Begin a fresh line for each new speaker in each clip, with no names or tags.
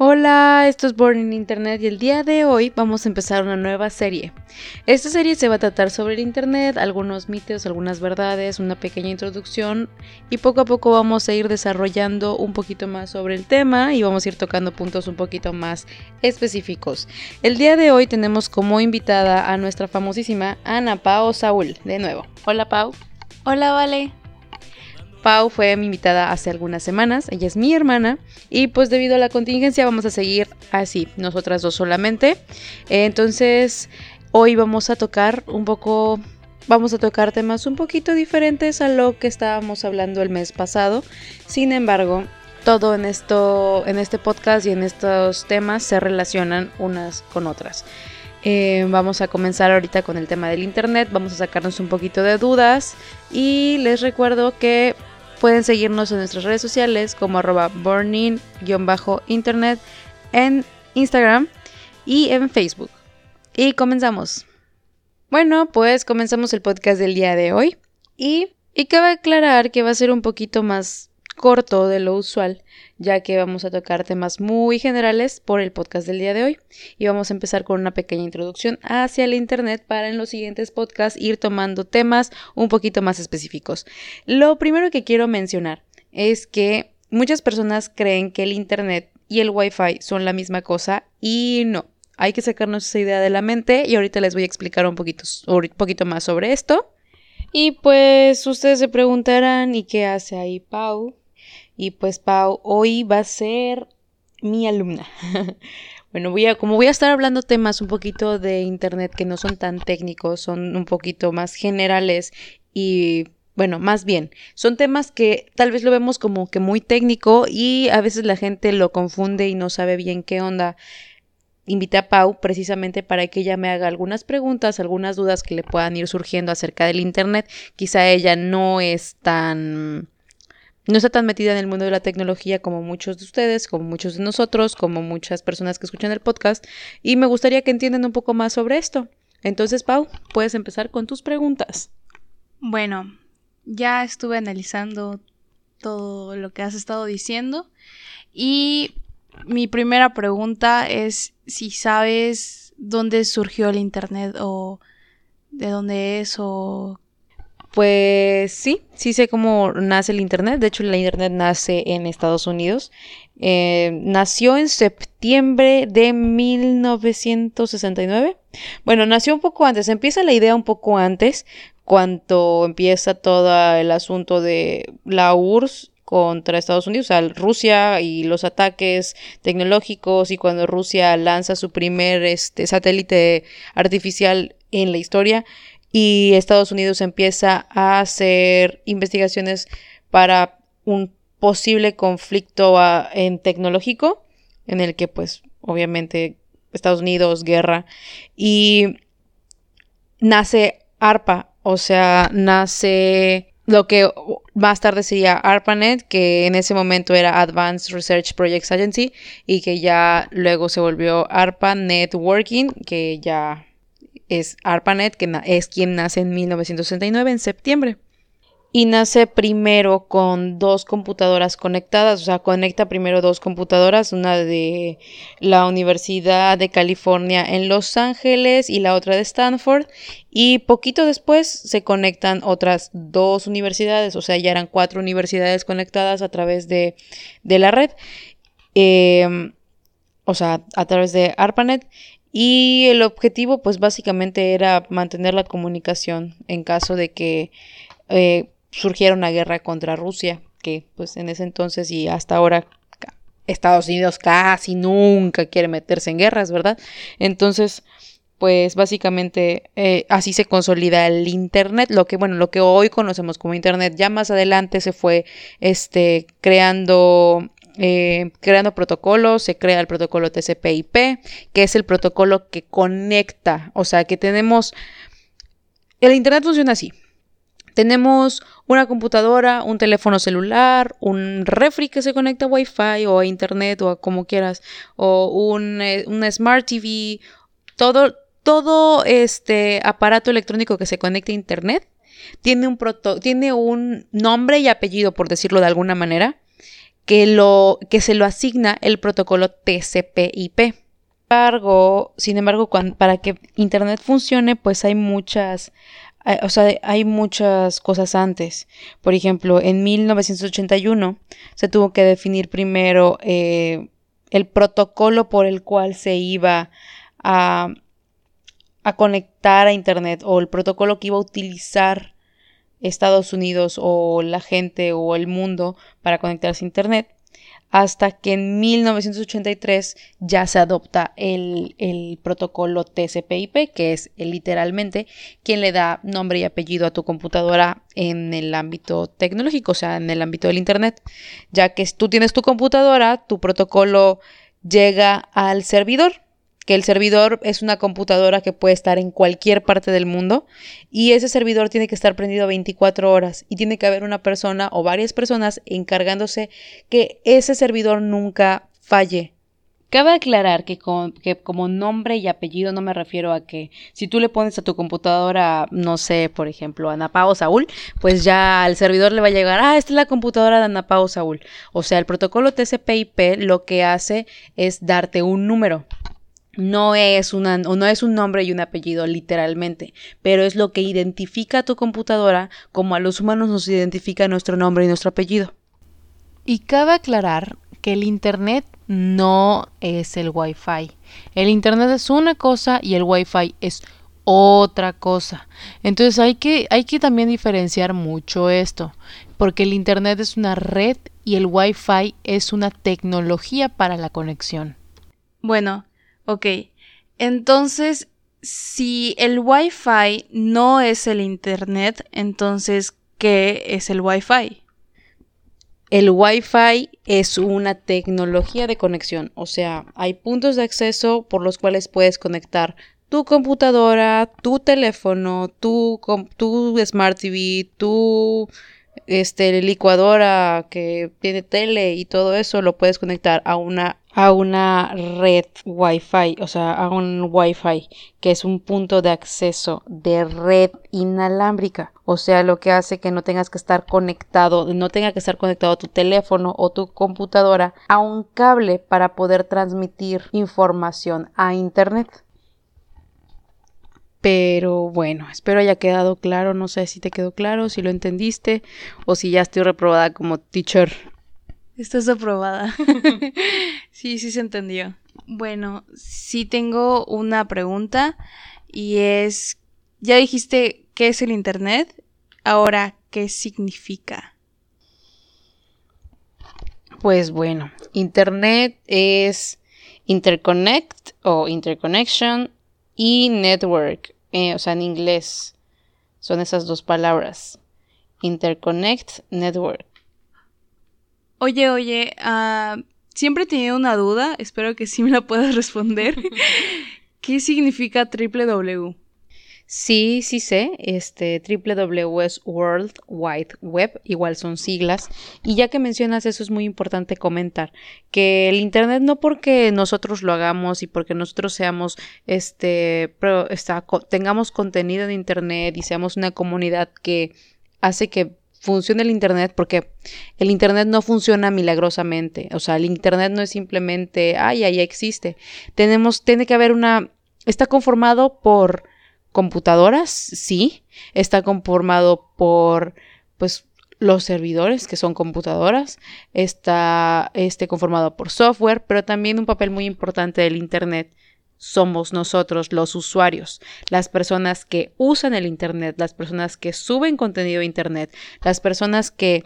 Hola, esto es Born in Internet y el día de hoy vamos a empezar una nueva serie. Esta serie se va a tratar sobre el Internet, algunos mitos, algunas verdades, una pequeña introducción y poco a poco vamos a ir desarrollando un poquito más sobre el tema y vamos a ir tocando puntos un poquito más específicos. El día de hoy tenemos como invitada a nuestra famosísima Ana Pao Saúl, de nuevo. Hola Pau.
Hola, Vale.
Pau fue mi invitada hace algunas semanas, ella es mi hermana y pues debido a la contingencia vamos a seguir así, nosotras dos solamente. Entonces hoy vamos a tocar un poco, vamos a tocar temas un poquito diferentes a lo que estábamos hablando el mes pasado. Sin embargo, todo en esto, en este podcast y en estos temas se relacionan unas con otras. Eh, vamos a comenzar ahorita con el tema del internet, vamos a sacarnos un poquito de dudas y les recuerdo que Pueden seguirnos en nuestras redes sociales como arroba burning-internet en Instagram y en Facebook. Y comenzamos. Bueno, pues comenzamos el podcast del día de hoy. Y, y cabe aclarar que va a ser un poquito más corto de lo usual, ya que vamos a tocar temas muy generales por el podcast del día de hoy. Y vamos a empezar con una pequeña introducción hacia el Internet para en los siguientes podcasts ir tomando temas un poquito más específicos. Lo primero que quiero mencionar es que muchas personas creen que el Internet y el Wi-Fi son la misma cosa y no. Hay que sacarnos esa idea de la mente y ahorita les voy a explicar un poquito, un poquito más sobre esto. Y pues ustedes se preguntarán, ¿y qué hace ahí Pau? Y pues Pau, hoy va a ser mi alumna. bueno, voy a, como voy a estar hablando temas un poquito de internet que no son tan técnicos, son un poquito más generales y bueno, más bien, son temas que tal vez lo vemos como que muy técnico y a veces la gente lo confunde y no sabe bien qué onda. Invité a Pau precisamente para que ella me haga algunas preguntas, algunas dudas que le puedan ir surgiendo acerca del Internet. Quizá ella no es tan no está tan metida en el mundo de la tecnología como muchos de ustedes, como muchos de nosotros, como muchas personas que escuchan el podcast, y me gustaría que entiendan un poco más sobre esto. Entonces, Pau, puedes empezar con tus preguntas.
Bueno, ya estuve analizando todo lo que has estado diciendo y mi primera pregunta es si sabes dónde surgió el Internet o de dónde es o
pues sí, sí sé cómo nace el Internet. De hecho, la Internet nace en Estados Unidos. Eh, nació en septiembre de 1969. Bueno, nació un poco antes. Empieza la idea un poco antes, cuando empieza todo el asunto de la URSS contra Estados Unidos, o sea, Rusia y los ataques tecnológicos y cuando Rusia lanza su primer este, satélite artificial en la historia y Estados Unidos empieza a hacer investigaciones para un posible conflicto ah, en tecnológico en el que pues obviamente Estados Unidos guerra y nace ARPA, o sea, nace lo que más tarde sería ARPANET, que en ese momento era Advanced Research Projects Agency y que ya luego se volvió ARPA Networking, que ya es ARPANET, que es quien nace en 1969, en septiembre. Y nace primero con dos computadoras conectadas, o sea, conecta primero dos computadoras, una de la Universidad de California en Los Ángeles y la otra de Stanford. Y poquito después se conectan otras dos universidades, o sea, ya eran cuatro universidades conectadas a través de, la red. Em, o sea, a través de ARPANET. Y el objetivo, pues básicamente era mantener la comunicación en caso de que eh, surgiera una guerra contra Rusia, que pues en ese entonces y hasta ahora Estados Unidos casi nunca quiere meterse en guerras, ¿verdad? Entonces, pues básicamente eh, así se consolida el Internet, lo que bueno, lo que hoy conocemos como Internet, ya más adelante se fue este creando eh, creando protocolos, se crea el protocolo TCP/IP, que es el protocolo que conecta, o sea, que tenemos... El Internet funciona así. Tenemos una computadora, un teléfono celular, un refri que se conecta a Wi-Fi o a Internet o a como quieras, o un, eh, Smart TV, todo, todo este aparato electrónico que se conecte a Internet tiene un, proto tiene un nombre y apellido, por decirlo de alguna manera, que, lo, que se lo asigna el protocolo TCP/IP. Sin embargo, para que Internet funcione, pues hay muchas, o sea, hay muchas cosas antes. Por ejemplo, en 1981 se tuvo que definir primero eh, el protocolo por el cual se iba a, a conectar a Internet o el protocolo que iba a utilizar Estados Unidos o la gente o el mundo para conectarse a Internet, hasta que en 1983 ya se adopta el, protocolo TCP/IP, que es literalmente quien le da nombre y apellido a tu computadora en el ámbito tecnológico, o sea, en el ámbito del Internet. Ya que tú tienes tu computadora, tu protocolo llega al servidor que el servidor es una computadora que puede estar en cualquier parte del mundo y ese servidor tiene que estar prendido 24 horas y tiene que haber una persona o varias personas encargándose que ese servidor nunca falle. Cabe aclarar que, como nombre y apellido no me refiero a que si tú le pones a tu computadora, no sé, por ejemplo, Ana Pao Saúl, pues ya al servidor le va a llegar, ah, esta es la computadora de Ana Pao Saúl. O sea, el protocolo TCP/IP lo que hace es darte un número no es, una, no es un nombre y un apellido literalmente, pero es lo que identifica a tu computadora como a los humanos nos identifica nuestro nombre y nuestro apellido.
Y cabe aclarar que el Internet no es el Wi-Fi. El Internet es una cosa y el Wi-Fi es otra cosa. Entonces hay que, hay que también diferenciar mucho esto, porque el Internet es una red y el Wi-Fi es una tecnología para la conexión. Bueno, Ok, entonces si el Wi-Fi no es el Internet, entonces, ¿qué es el Wi-Fi?
El Wi-Fi es una tecnología de conexión, o sea, hay puntos de acceso por los cuales puedes conectar tu computadora, tu teléfono, tu, tu Smart TV, tu este, licuadora que tiene tele y todo eso lo puedes conectar a una a una red Wi-Fi, o sea, a un Wi-Fi, que es un punto de acceso de red inalámbrica. O sea, lo que hace que no tengas que estar conectado, no tenga que estar conectado tu teléfono o tu computadora a un cable para poder transmitir información a Internet. Pero bueno, espero haya quedado claro. No sé si te quedó claro, si lo entendiste o si ya estoy reprobada como teacher.
Estás aprobada. sí, sí se entendió. Bueno, sí tengo una pregunta y es, ya dijiste qué es el Internet, ahora, ¿qué significa?
Pues bueno, Internet es interconnect o interconnection y network, eh, o sea, en inglés son esas dos palabras. Interconnect, network.
Oye, oye, uh, siempre he tenido una duda, espero que sí me la puedas responder. ¿Qué significa www?
Sí, sí sé, este www es World Wide Web, igual son siglas, y ya que mencionas eso es muy importante comentar que el internet no porque nosotros lo hagamos y porque nosotros seamos este está, tengamos contenido en internet y seamos una comunidad que hace que funcione el Internet, porque el Internet no funciona milagrosamente. O sea, el Internet no es simplemente, ay, ahí existe. Tenemos, tiene que haber una, está conformado por computadoras, sí. Está conformado por, pues, los servidores, que son computadoras. Está este, conformado por software, pero también un papel muy importante del Internet somos nosotros los usuarios, las personas que usan el Internet, las personas que suben contenido a Internet, las personas que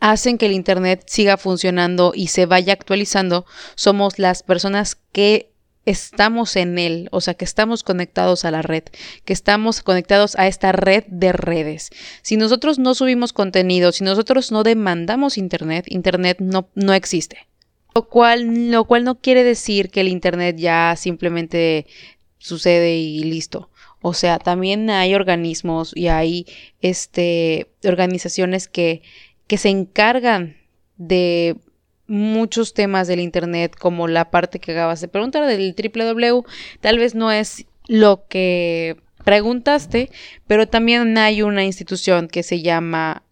hacen que el Internet siga funcionando y se vaya actualizando, somos las personas que estamos en él, o sea, que estamos conectados a la red, que estamos conectados a esta red de redes. Si nosotros no subimos contenido, si nosotros no demandamos Internet, Internet no, no existe. Lo cual, lo cual no quiere decir que el Internet ya simplemente sucede y listo. O sea, también hay organismos y hay este, organizaciones que, que se encargan de muchos temas del Internet, como la parte que acabas de preguntar del www, tal vez no es lo que preguntaste, pero también hay una institución que se llama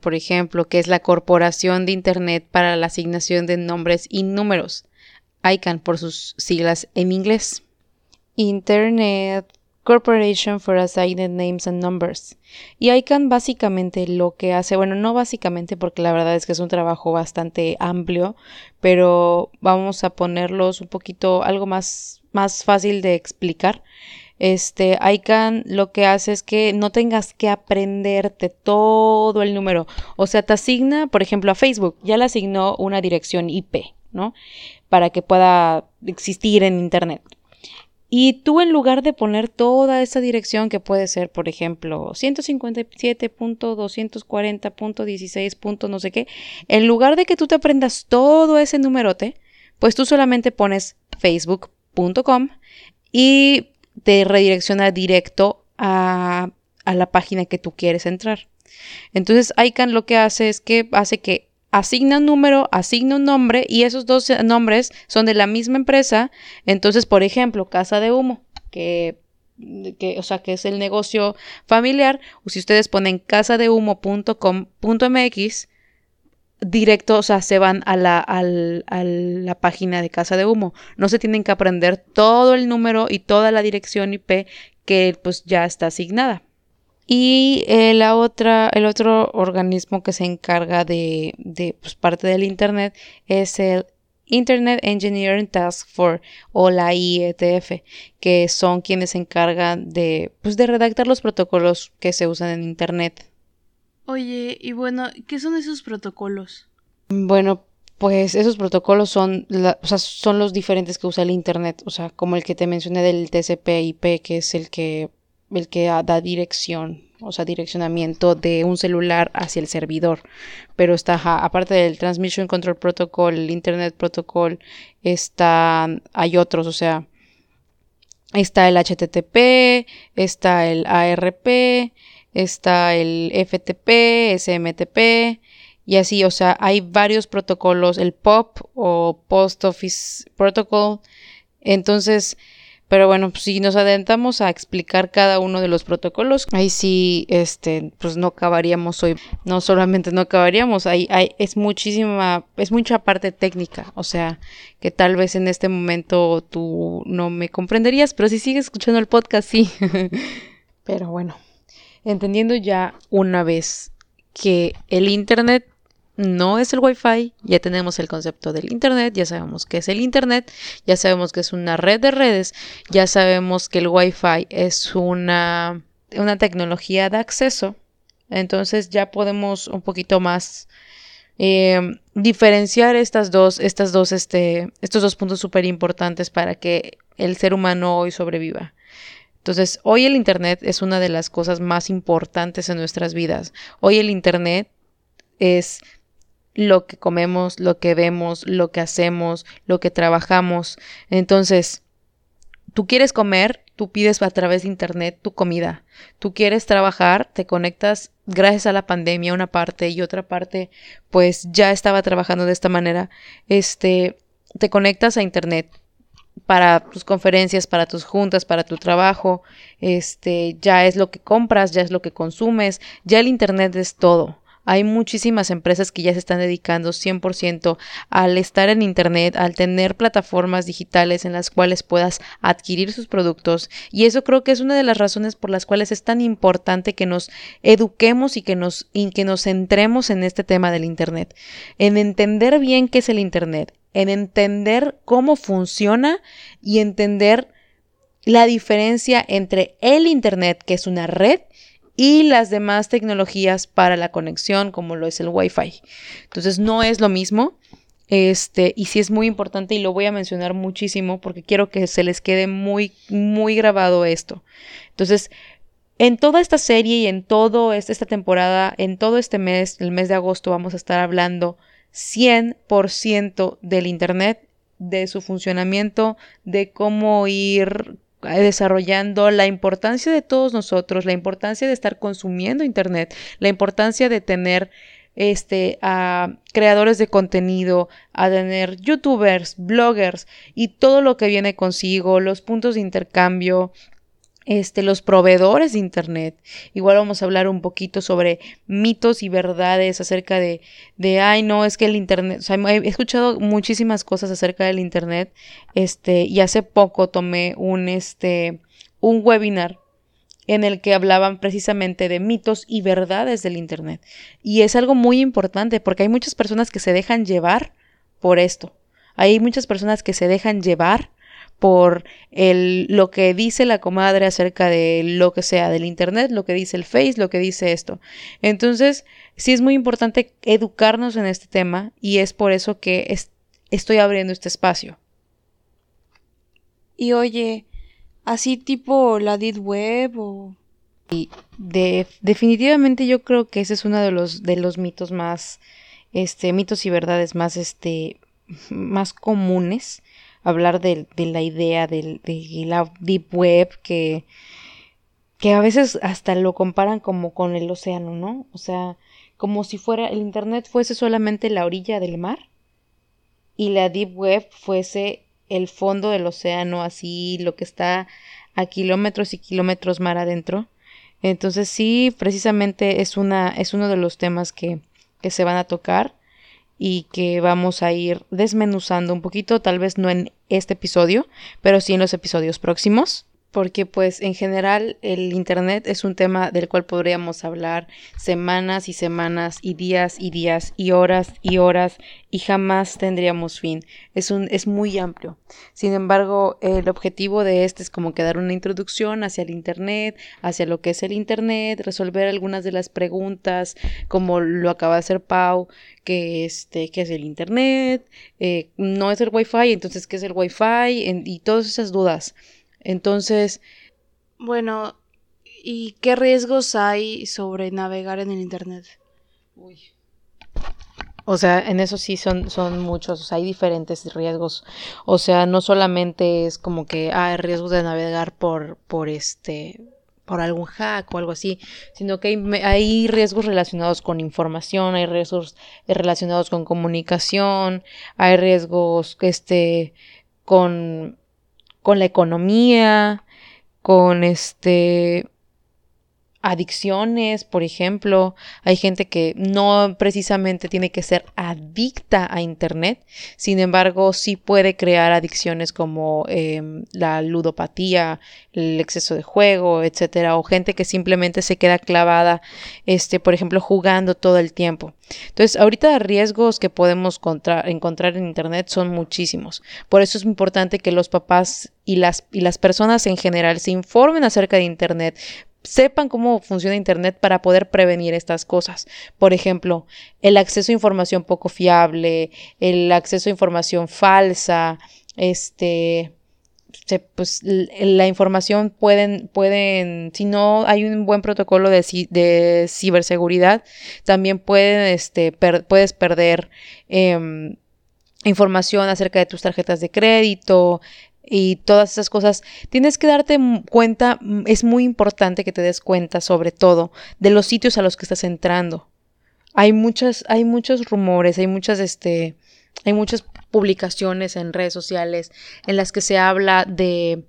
por ejemplo, que es la Corporación de Internet para la Asignación de Nombres y Números. ICANN por sus siglas en inglés. Internet Corporation for Assigned Names and Numbers. Y ICANN básicamente lo que hace, bueno, no básicamente porque la verdad es que es un trabajo bastante amplio, pero vamos a ponerlos un poquito algo más, más fácil de explicar. Este, ICANN lo que hace es que no tengas que aprenderte todo el número. O sea, te asigna, por ejemplo, a Facebook, ya le asignó una dirección IP, ¿no? Para que pueda existir en Internet. Y tú en lugar de poner toda esa dirección que puede ser, por ejemplo, 157.240.16. no sé qué, en lugar de que tú te aprendas todo ese numerote, pues tú solamente pones facebook.com y te redirecciona directo a, a la página que tú quieres entrar. Entonces ICANN lo que hace es que hace que asigna un número, asigna un nombre y esos dos nombres son de la misma empresa. Entonces, por ejemplo, Casa de Humo, que, que o sea, que es el negocio familiar, o si ustedes ponen casadehumo.com.mx, directo, o sea, se van a la, a la página de Casa de Humo. No se tienen que aprender todo el número y toda la dirección IP que pues ya está asignada. Y eh, la otra, el otro organismo que se encarga de, de pues, parte del Internet es el Internet Engineering Task Force o la IETF, que son quienes se encargan de, pues, de redactar los protocolos que se usan en Internet.
Oye, y bueno, ¿qué son esos protocolos?
Bueno, pues esos protocolos son, o sea, son los diferentes que usa el Internet, o sea, como el que te mencioné del TCP/IP, que es el que el que da dirección, o sea, direccionamiento de un celular hacia el servidor. Pero está, aparte del Transmission Control Protocol, el Internet Protocol, está, hay otros, o sea, está el HTTP, está el ARP, está el FTP, SMTP, y así, o sea, hay varios protocolos, el POP o Post Office Protocol. Entonces, pero bueno, pues, si nos adentramos a explicar cada uno de los protocolos, ahí sí, este, pues no acabaríamos hoy. No solamente no acabaríamos, ahí, hay, es muchísima, es mucha parte técnica. O sea, que tal vez en este momento tú no me comprenderías, pero si sigues escuchando el podcast, sí. pero bueno, entendiendo ya una vez que el Internet no es el Wi-Fi, ya tenemos el concepto del Internet, ya sabemos qué es el Internet, ya sabemos que es una red de redes, ya sabemos que el Wi-Fi es una, una tecnología de acceso, entonces ya podemos un poquito más eh, diferenciar estas dos, estas dos, este, estos dos puntos súper importantes para que el ser humano hoy sobreviva. Entonces, hoy el Internet es una de las cosas más importantes en nuestras vidas. Hoy el Internet es lo que comemos, lo que vemos, lo que hacemos, lo que trabajamos. Entonces, tú quieres comer, tú pides a través de internet tu comida. Tú quieres trabajar, te conectas gracias a la pandemia una parte y otra parte pues ya estaba trabajando de esta manera. Este, te conectas a internet para tus conferencias, para tus juntas, para tu trabajo, este, ya es lo que compras, ya es lo que consumes, ya el internet es todo. Hay muchísimas empresas que ya se están dedicando 100% al estar en Internet, al tener plataformas digitales en las cuales puedas adquirir sus productos. Y eso creo que es una de las razones por las cuales es tan importante que nos eduquemos y que nos, y que nos centremos en este tema del Internet. En entender bien qué es el Internet, en entender cómo funciona y entender la diferencia entre el Internet, que es una red, y las demás tecnologías para la conexión, como lo es el Wi-Fi. Entonces, no es lo mismo. Este, y sí es muy importante y lo voy a mencionar muchísimo porque quiero que se les quede muy, muy grabado esto. Entonces, en toda esta serie y en todo este, esta temporada, en todo este mes, el mes de agosto, vamos a estar hablando 100% del Internet, de su funcionamiento, de cómo ir desarrollando la importancia de todos nosotros, la importancia de estar consumiendo Internet, la importancia de tener este, a creadores de contenido, a tener youtubers, bloggers y todo lo que viene consigo, los puntos de intercambio, este, los proveedores de Internet. Igual vamos a hablar un poquito sobre mitos y verdades acerca de, de ay, no, es que el Internet, o sea, he escuchado muchísimas cosas acerca del Internet, este, y hace poco tomé un, este, un webinar en el que hablaban precisamente de mitos y verdades del Internet. Y es algo muy importante porque hay muchas personas que se dejan llevar por esto. Hay muchas personas que se dejan llevar por el, lo que dice la comadre acerca de lo que sea del Internet, lo que dice el Face, lo que dice esto. Entonces, sí es muy importante educarnos en este tema y es por eso que estoy abriendo este espacio.
Y oye, así tipo la Deep Web o...
Y de, definitivamente yo creo que ese es uno de los, de los mitos más, este, mitos y verdades más, este, más comunes hablar de, la idea de, la Deep Web, que, que a veces hasta lo comparan como con el océano, ¿no? O sea, como si fuera el Internet fuese solamente la orilla del mar y la Deep Web fuese el fondo del océano, así lo que está a kilómetros y kilómetros mar adentro. Entonces sí, precisamente es una, es uno de los temas que, que se van a tocar y que vamos a ir desmenuzando un poquito, tal vez no en este episodio, pero sí en los episodios próximos porque pues en general el Internet es un tema del cual podríamos hablar semanas y semanas y días y días y horas y horas y jamás tendríamos fin. Es, un, es muy amplio. Sin embargo, el objetivo de este es como que dar una introducción hacia el Internet, hacia lo que es el Internet, resolver algunas de las preguntas como lo acaba de hacer Pau, que este, qué es el Internet, eh, no es el Wi-Fi, entonces qué es el Wi-Fi y todas esas dudas. Entonces,
bueno, ¿y qué riesgos hay sobre navegar en el Internet? Uy.
O sea, en eso sí son, son muchos, hay diferentes riesgos. O sea, no solamente es como que ah, hay riesgos de navegar por, por este, por algún hack o algo así, sino que hay, hay, riesgos relacionados con información, hay riesgos relacionados con comunicación, hay riesgos este, con con la economía, con este adicciones, por ejemplo. Hay gente que no precisamente tiene que ser adicta a Internet, sin embargo, sí puede crear adicciones como em, la ludopatía, el exceso de juego, etcétera, o gente que simplemente se queda clavada, este, por ejemplo, jugando todo el tiempo. Entonces, ahorita riesgos que podemos encontrar en Internet son muchísimos. Por eso es importante que los papás y las, y las personas en general se informen acerca de Internet, sepan cómo funciona Internet para poder prevenir estas cosas. Por ejemplo, el acceso a información poco fiable, el acceso a información falsa, este, pues la información pueden, pueden, si no hay un buen protocolo de, de ciberseguridad, también pueden, este, puedes perder em, información acerca de tus tarjetas de crédito, y todas esas cosas, tienes que darte cuenta, es muy importante que te des cuenta sobre todo de los sitios a los que estás entrando. Hay muchas, hay muchos rumores, hay muchas, este, hay muchas publicaciones en redes sociales en las que se habla de,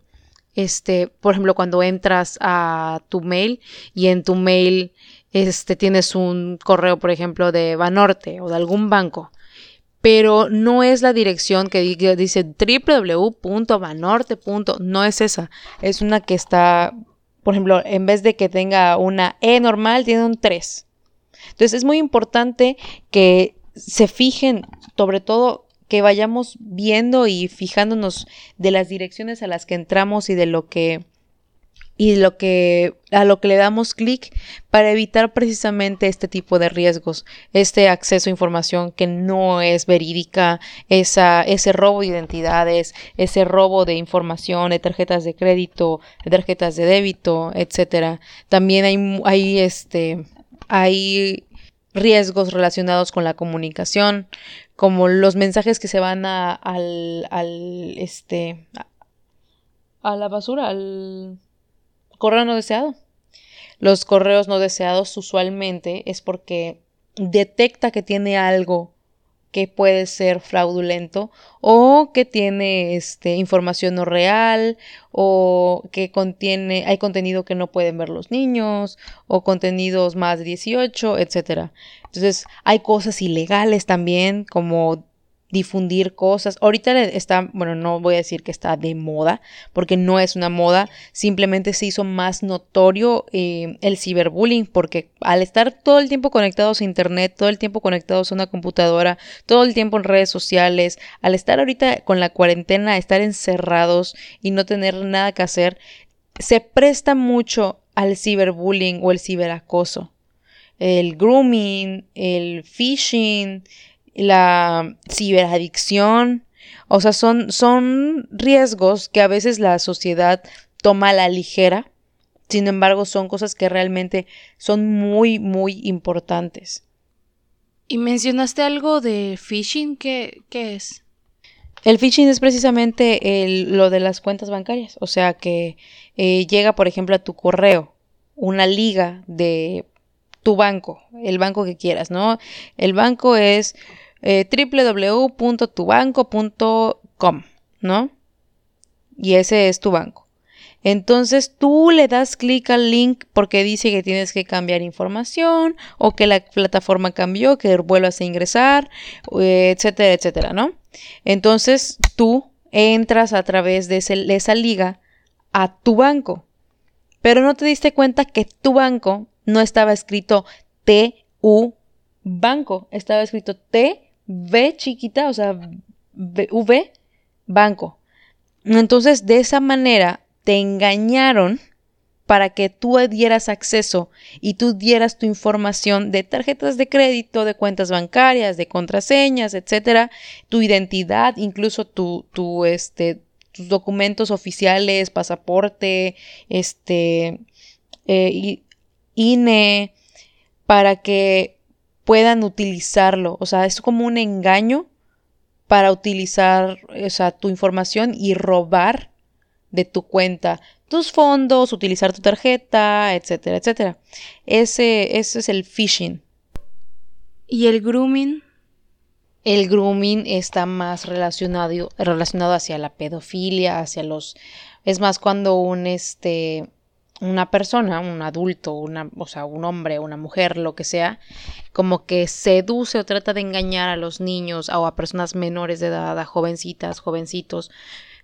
este, por ejemplo, cuando entras a tu mail y en tu mail, este, tienes un correo, por ejemplo, de Banorte o de algún banco pero no es la dirección que dice www.banorte. No es esa, es una que está, por ejemplo, en vez de que tenga una E normal, tiene un 3. Entonces es muy importante que se fijen, sobre todo que vayamos viendo y fijándonos de las direcciones a las que entramos y de lo que y lo que a lo que le damos clic para evitar precisamente este tipo de riesgos, este acceso a información que no es verídica, esa, ese robo de identidades, ese robo de información, de tarjetas de crédito, de tarjetas de débito, etcétera. También hay, hay este hay riesgos relacionados con la comunicación, como los mensajes que se van a, al, al este a la basura, al correo no deseado. Los correos no deseados usualmente es porque detecta que tiene algo que puede ser fraudulento o que tiene este, información no real o que contiene, hay contenido que no pueden ver los niños o contenidos más de 18, etc. Entonces hay cosas ilegales también como difundir cosas. Ahorita está, bueno, no voy a decir que está de moda, porque no es una moda, simplemente se hizo más notorio eh, el ciberbullying, porque al estar todo el tiempo conectados a Internet, todo el tiempo conectados a una computadora, todo el tiempo en redes sociales, al estar ahorita con la cuarentena, estar encerrados y no tener nada que hacer, se presta mucho al ciberbullying o el ciberacoso. El grooming, el phishing, la ciberadicción. O sea, son, son riesgos que a veces la sociedad toma a la ligera. Sin embargo, son cosas que realmente son muy, muy importantes.
Y mencionaste algo de phishing, ¿qué, qué es?
El phishing es precisamente el, lo de las cuentas bancarias. O sea que eh, llega, por ejemplo, a tu correo una liga de tu banco, el banco que quieras, ¿no? El banco es eh, www.tubanco.com, ¿no? Y ese es tu banco. Entonces tú le das clic al link porque dice que tienes que cambiar información o que la plataforma cambió, que vuelvas a ingresar, eh, etcétera, etcétera, ¿no? Entonces tú entras a través de, de esa liga a tu banco, pero no te diste cuenta que tu banco no estaba escrito T-U banco, estaba escrito T V chiquita, o sea, v, banco. Entonces, de esa manera, te engañaron para que tú dieras acceso y tú dieras tu información de tarjetas de crédito, de cuentas bancarias, de contraseñas, etcétera, tu identidad, incluso tu, tu, este, tus documentos oficiales, pasaporte, este, eh, INE, para que puedan utilizarlo. O sea, es como un engaño para utilizar tu información y robar de tu cuenta tus fondos, utilizar tu tarjeta, etcétera, etcétera. Ese, ese es el phishing.
¿Y el grooming?
El grooming está más relacionado, relacionado hacia la pedofilia, hacia los... Es más cuando un este una persona, un adulto, una, o sea, un hombre, una mujer, lo que sea, como que seduce o trata de engañar a los niños o a personas menores de edad, a jovencitas, jovencitos,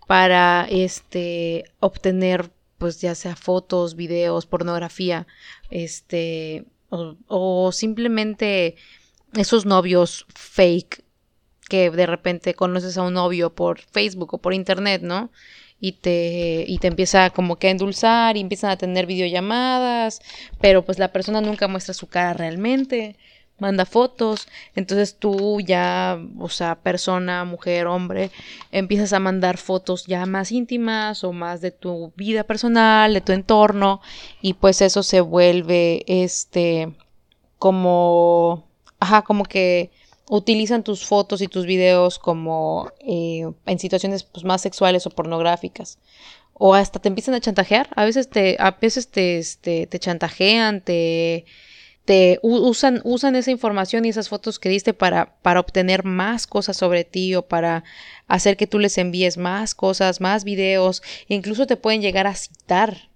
para este obtener pues ya sea fotos, videos, pornografía, este, o, o simplemente esos novios fake que de repente conoces a un novio por Facebook o por internet, ¿no? Y te, y te empieza como que a endulzar y empiezan a tener videollamadas, pero pues la persona nunca muestra su cara realmente, manda fotos, entonces tú ya, o sea, persona, mujer, hombre, empiezas a mandar fotos ya más íntimas o más de tu vida personal, de tu entorno y pues eso se vuelve este como, ajá, como que utilizan tus fotos y tus videos como eh, en situaciones pues, más sexuales o pornográficas. O hasta te empiezan a chantajear. A veces te, a veces te, este, te chantajean, te, te usan, usan esa información y esas fotos que diste para, para obtener más cosas sobre ti o para hacer que tú les envíes más cosas, más videos. Incluso te pueden llegar a citar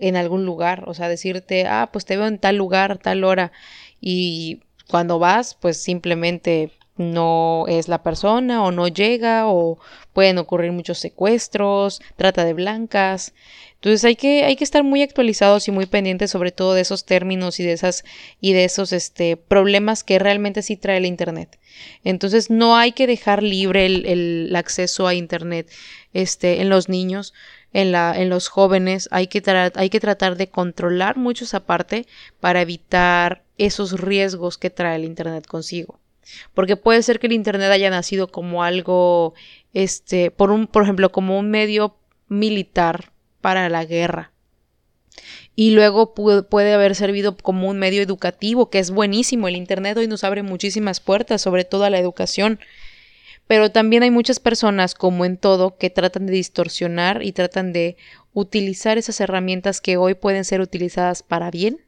en algún lugar. O sea, decirte, ah, pues te veo en tal lugar, tal hora. Y cuando vas, pues simplemente no es la persona o no llega o pueden ocurrir muchos secuestros, trata de blancas. Entonces hay que, hay que estar muy actualizados y muy pendientes sobre todo de esos términos y de esas y de esos este, problemas que realmente sí trae el internet. Entonces no hay que dejar libre el, el acceso a internet este, en los niños en, la, en los jóvenes, hay que, hay que tratar de controlar mucho esa parte para evitar esos riesgos que trae el Internet consigo. Porque puede ser que el Internet haya nacido como algo, este, por, un, por ejemplo, como un medio militar para la guerra. Y luego puede haber servido como un medio educativo, que es buenísimo. El Internet hoy nos abre muchísimas puertas, sobre todo a la educación. Pero también hay muchas personas, como en todo, que tratan de distorsionar y tratan de utilizar esas herramientas que hoy pueden ser utilizadas para bien,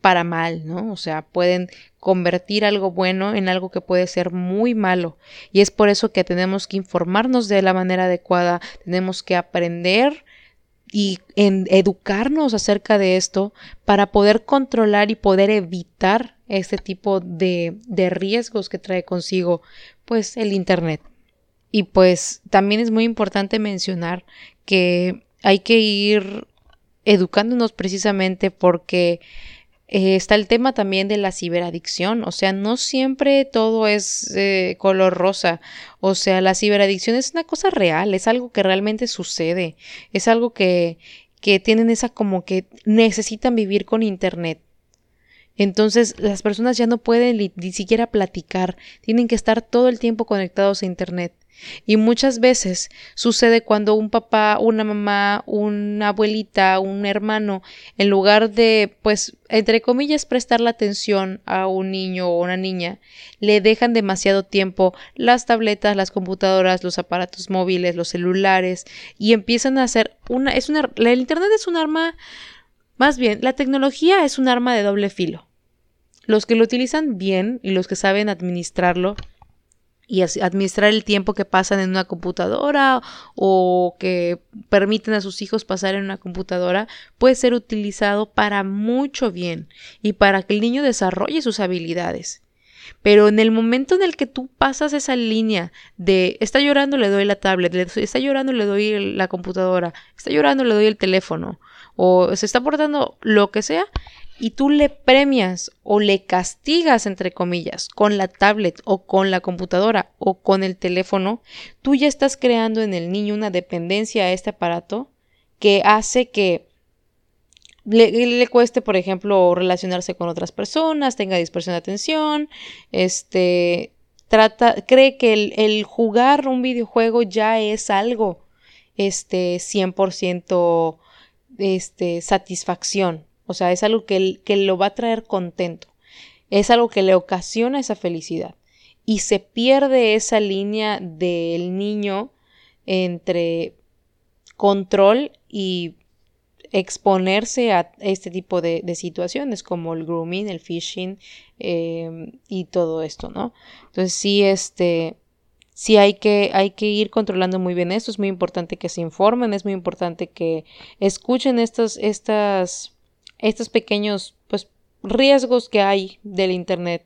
para mal, ¿no? O sea, pueden convertir algo bueno en algo que puede ser muy malo. Y es por eso que tenemos que informarnos de la manera adecuada, tenemos que aprender y educarnos acerca de esto para poder controlar y poder evitar este tipo de, de riesgos que trae consigo pues el Internet. Y pues también es muy importante mencionar que hay que ir educándonos precisamente porque eh, está el tema también de la ciberadicción, o sea, no siempre todo es eh, color rosa, o sea, la ciberadicción es una cosa real, es algo que realmente sucede, es algo que, que tienen esa como que necesitan vivir con Internet. Entonces las personas ya no pueden ni siquiera platicar, tienen que estar todo el tiempo conectados a Internet. Y muchas veces sucede cuando un papá, una mamá, una abuelita, un hermano, en lugar de, pues, entre comillas, prestar la atención a un niño o una niña, le dejan demasiado tiempo las tabletas, las computadoras, los aparatos móviles, los celulares, y empiezan a hacer una, es una, el Internet es un arma, más bien, la tecnología es un arma de doble filo. Los que lo utilizan bien y los que saben administrarlo, y administrar el tiempo que pasan en una computadora o que permiten a sus hijos pasar en una computadora puede ser utilizado para mucho bien y para que el niño desarrolle sus habilidades. Pero en el momento en el que tú pasas esa línea de está llorando le doy la tablet, está llorando le doy la computadora, está llorando le doy el teléfono o se está portando lo que sea, y tú le premias o le castigas, entre comillas, con la tablet o con la computadora o con el teléfono, tú ya estás creando en el niño una dependencia a este aparato que hace que le, cueste, por ejemplo, relacionarse con otras personas, tenga dispersión de atención, este, trata, cree que el, el jugar un videojuego ya es algo, este, 100% este, satisfacción. O sea, es algo que, que lo va a traer contento. Es algo que le ocasiona esa felicidad. Y se pierde esa línea del niño entre control y exponerse a este tipo de, situaciones como el grooming, el phishing em, y todo esto, ¿no? Entonces sí, este, sí hay que, hay que ir controlando muy bien esto, es muy importante que se informen, es muy importante que escuchen estas, estas estos pequeños pues, riesgos que hay del Internet,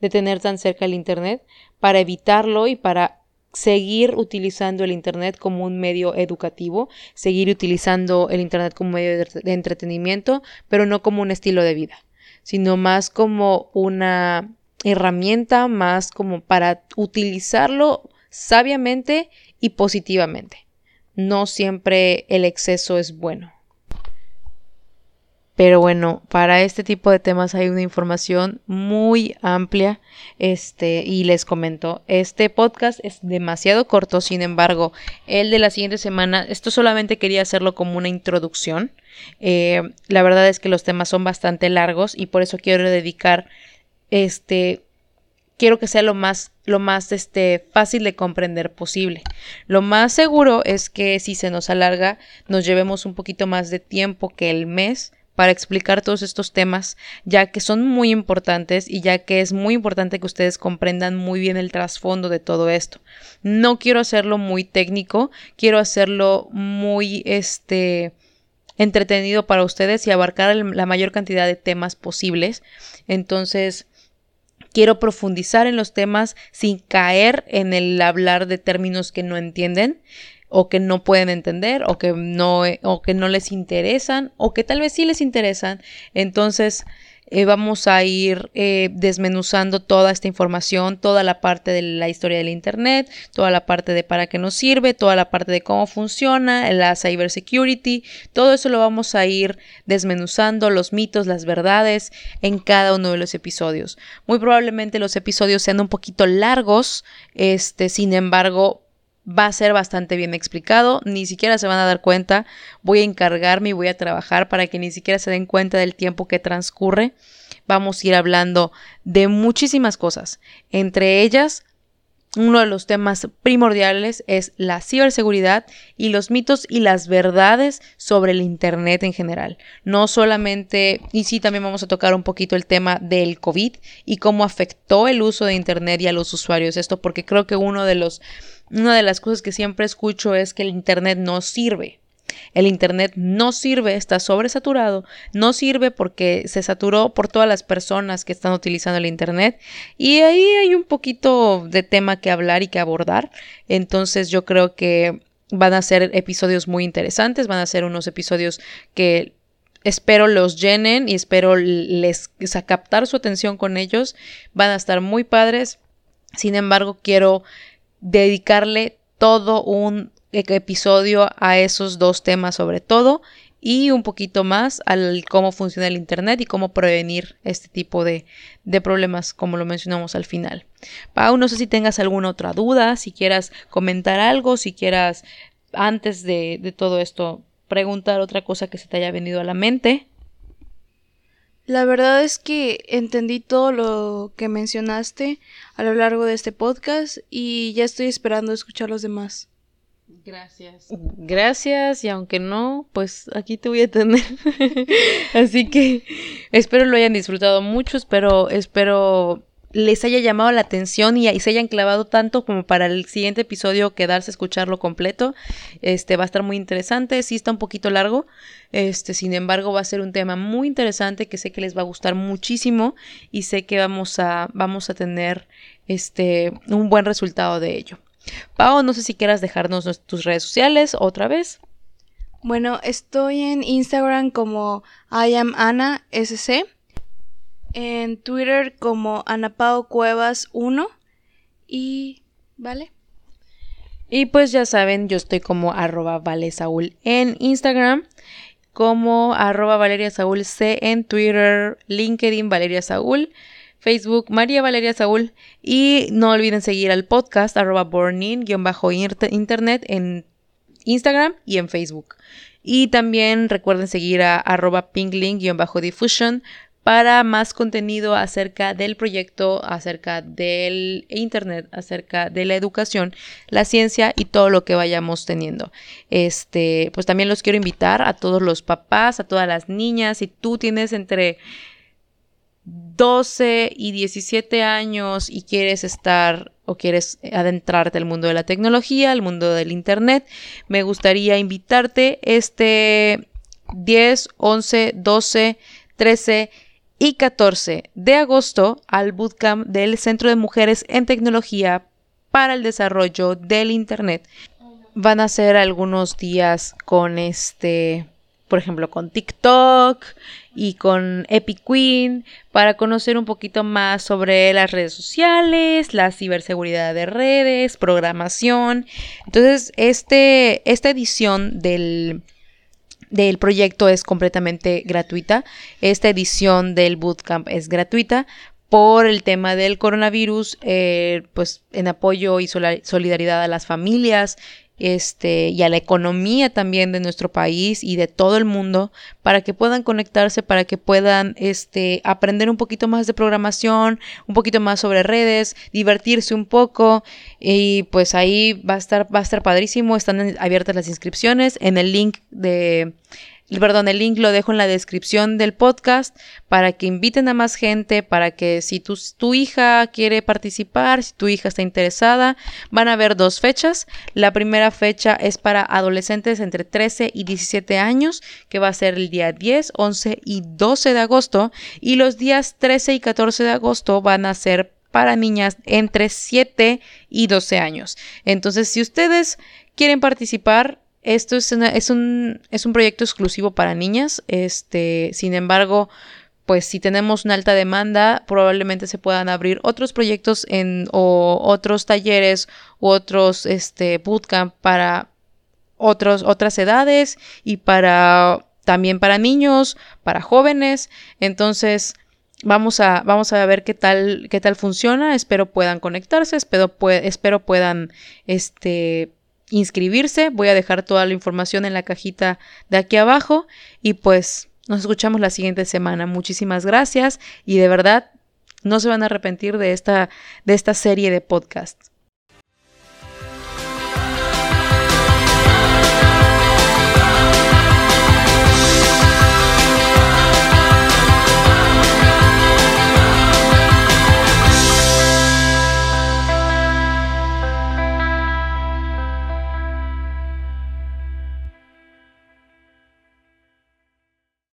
de tener tan cerca el Internet, para evitarlo y para seguir utilizando el Internet como un medio educativo, seguir utilizando el Internet como medio de, entretenimiento, pero no como un estilo de vida, sino más como una herramienta, más como para utilizarlo sabiamente y positivamente. No siempre el exceso es bueno. Pero bueno, para este tipo de temas hay una información muy amplia. Este, y les comento, este podcast es demasiado corto, sin embargo, el de la siguiente semana, esto solamente quería hacerlo como una introducción. Eh, la verdad es que los temas son bastante largos y por eso quiero dedicar este quiero que sea lo más lo más este fácil de comprender posible. Lo más seguro es que si se nos alarga nos llevemos un poquito más de tiempo que el mes para explicar todos estos temas, ya que son muy importantes y ya que es muy importante que ustedes comprendan muy bien el trasfondo de todo esto. No quiero hacerlo muy técnico, quiero hacerlo muy este entretenido para ustedes y abarcar la mayor cantidad de temas posibles. Entonces, quiero profundizar en los temas sin caer en el hablar de términos que no entienden o que no pueden entender o que no, o que no les interesan o que tal vez sí les interesan. Entonces eh, vamos a ir eh, desmenuzando toda esta información, toda la parte de la historia del Internet, toda la parte de para qué nos sirve, toda la parte de cómo funciona, la cybersecurity, todo eso lo vamos a ir desmenuzando, los mitos, las verdades en cada uno de los episodios. Muy probablemente los episodios sean un poquito largos, este, sin embargo, va a ser bastante bien explicado, ni siquiera se van a dar cuenta, voy a encargarme y voy a trabajar para que ni siquiera se den cuenta del tiempo que transcurre. Vamos a ir hablando de muchísimas cosas, entre ellas uno de los temas primordiales es la ciberseguridad y los mitos y las verdades sobre el Internet en general. No solamente, y sí también vamos a tocar un poquito el tema del COVID y cómo afectó el uso de Internet y a los usuarios. Esto porque creo que uno de los, una de las cosas que siempre escucho es que el Internet no sirve. El Internet no sirve, está sobresaturado, no sirve porque se saturó por todas las personas que están utilizando el Internet y ahí hay un poquito de tema que hablar y que abordar. Entonces yo creo que van a ser episodios muy interesantes, van a ser unos episodios que espero los llenen y espero les captar su atención con ellos. Van a estar muy padres. Sin embargo, quiero dedicarle todo un episodio a esos dos temas sobre todo y un poquito más al cómo funciona el Internet y cómo prevenir este tipo de, de, problemas, como lo mencionamos al final. Pau, no sé si tengas alguna otra duda, si quieras comentar algo, si quieras, antes de, de todo esto, preguntar otra cosa que se te haya venido a la mente.
La verdad es que entendí todo lo que mencionaste a lo largo de este podcast y ya estoy esperando escuchar los demás.
Gracias. Gracias y aunque no, pues aquí te voy a tener. Así que espero lo hayan disfrutado mucho, espero, espero les haya llamado la atención y, se hayan clavado tanto como para el siguiente episodio quedarse a escucharlo completo. Este va a estar muy interesante, sí está un poquito largo, este, sin embargo va a ser un tema muy interesante que sé que les va a gustar muchísimo y sé que vamos a, vamos a tener este un buen resultado de ello. Pau, no sé si quieras dejarnos tus redes sociales otra vez.
Bueno, estoy en Instagram como I am Ana SC, en Twitter como Anapao Cuevas 1 y ¿vale?
Y pues ya saben, yo estoy como arroba vale Saúl en Instagram, como arroba Valeria Saúl C en Twitter, LinkedIn Valeria Saúl. Facebook María Valeria Saúl y no olviden seguir al podcast arroba burning-internet en Instagram y en Facebook. Y también recuerden seguir a arroba pinklink-diffusion para más contenido acerca del proyecto, acerca del Internet, acerca de la educación, la ciencia y todo lo que vayamos teniendo. Este, pues también los quiero invitar a todos los papás, a todas las niñas, si tú tienes entre 12 y 17 años y quieres estar o quieres adentrarte al mundo de la tecnología, al mundo del Internet, me gustaría invitarte este 10, 11, 12, 13 y 14 de agosto al bootcamp del Centro de Mujeres en Tecnología para el Desarrollo del Internet. Van a ser algunos días con este por ejemplo, con TikTok y con Epic Queen para conocer un poquito más sobre las redes sociales, la ciberseguridad de redes, programación. Entonces, este, esta edición del, del proyecto es completamente gratuita. Esta edición del bootcamp es gratuita por el tema del coronavirus, eh, pues en apoyo y solidaridad a las familias este, y a la economía también de nuestro país y de todo el mundo para que puedan conectarse, para que puedan este, aprender un poquito más de programación, un poquito más sobre redes, divertirse un poco y pues ahí va a estar, va a estar padrísimo, están abiertas las inscripciones en el link de perdón, el link lo dejo en la descripción del podcast para que inviten a más gente, para que si tu, tu hija quiere participar, si tu hija está interesada, van a haber dos fechas. La primera fecha es para adolescentes entre 13 y 17 años, que va a ser el día 10, 11 y 12 de agosto, y los días 13 y 14 de agosto van a ser para niñas entre 7 y 12 años. Entonces, si ustedes quieren participar, esto es, es, un, es un proyecto exclusivo para niñas. Este, sin embargo, pues si tenemos una alta demanda, probablemente se puedan abrir otros proyectos en, o otros talleres u otros este, bootcamp para otros, otras edades y para también para niños, para jóvenes. Entonces, vamos a, vamos a ver qué tal, qué tal funciona. Espero puedan conectarse, espero, espero puedan este, inscribirse. Voy a dejar toda la información en la cajita de aquí abajo y pues nos escuchamos la siguiente semana. Muchísimas gracias y de verdad no se van a arrepentir de esta, de esta serie de podcasts.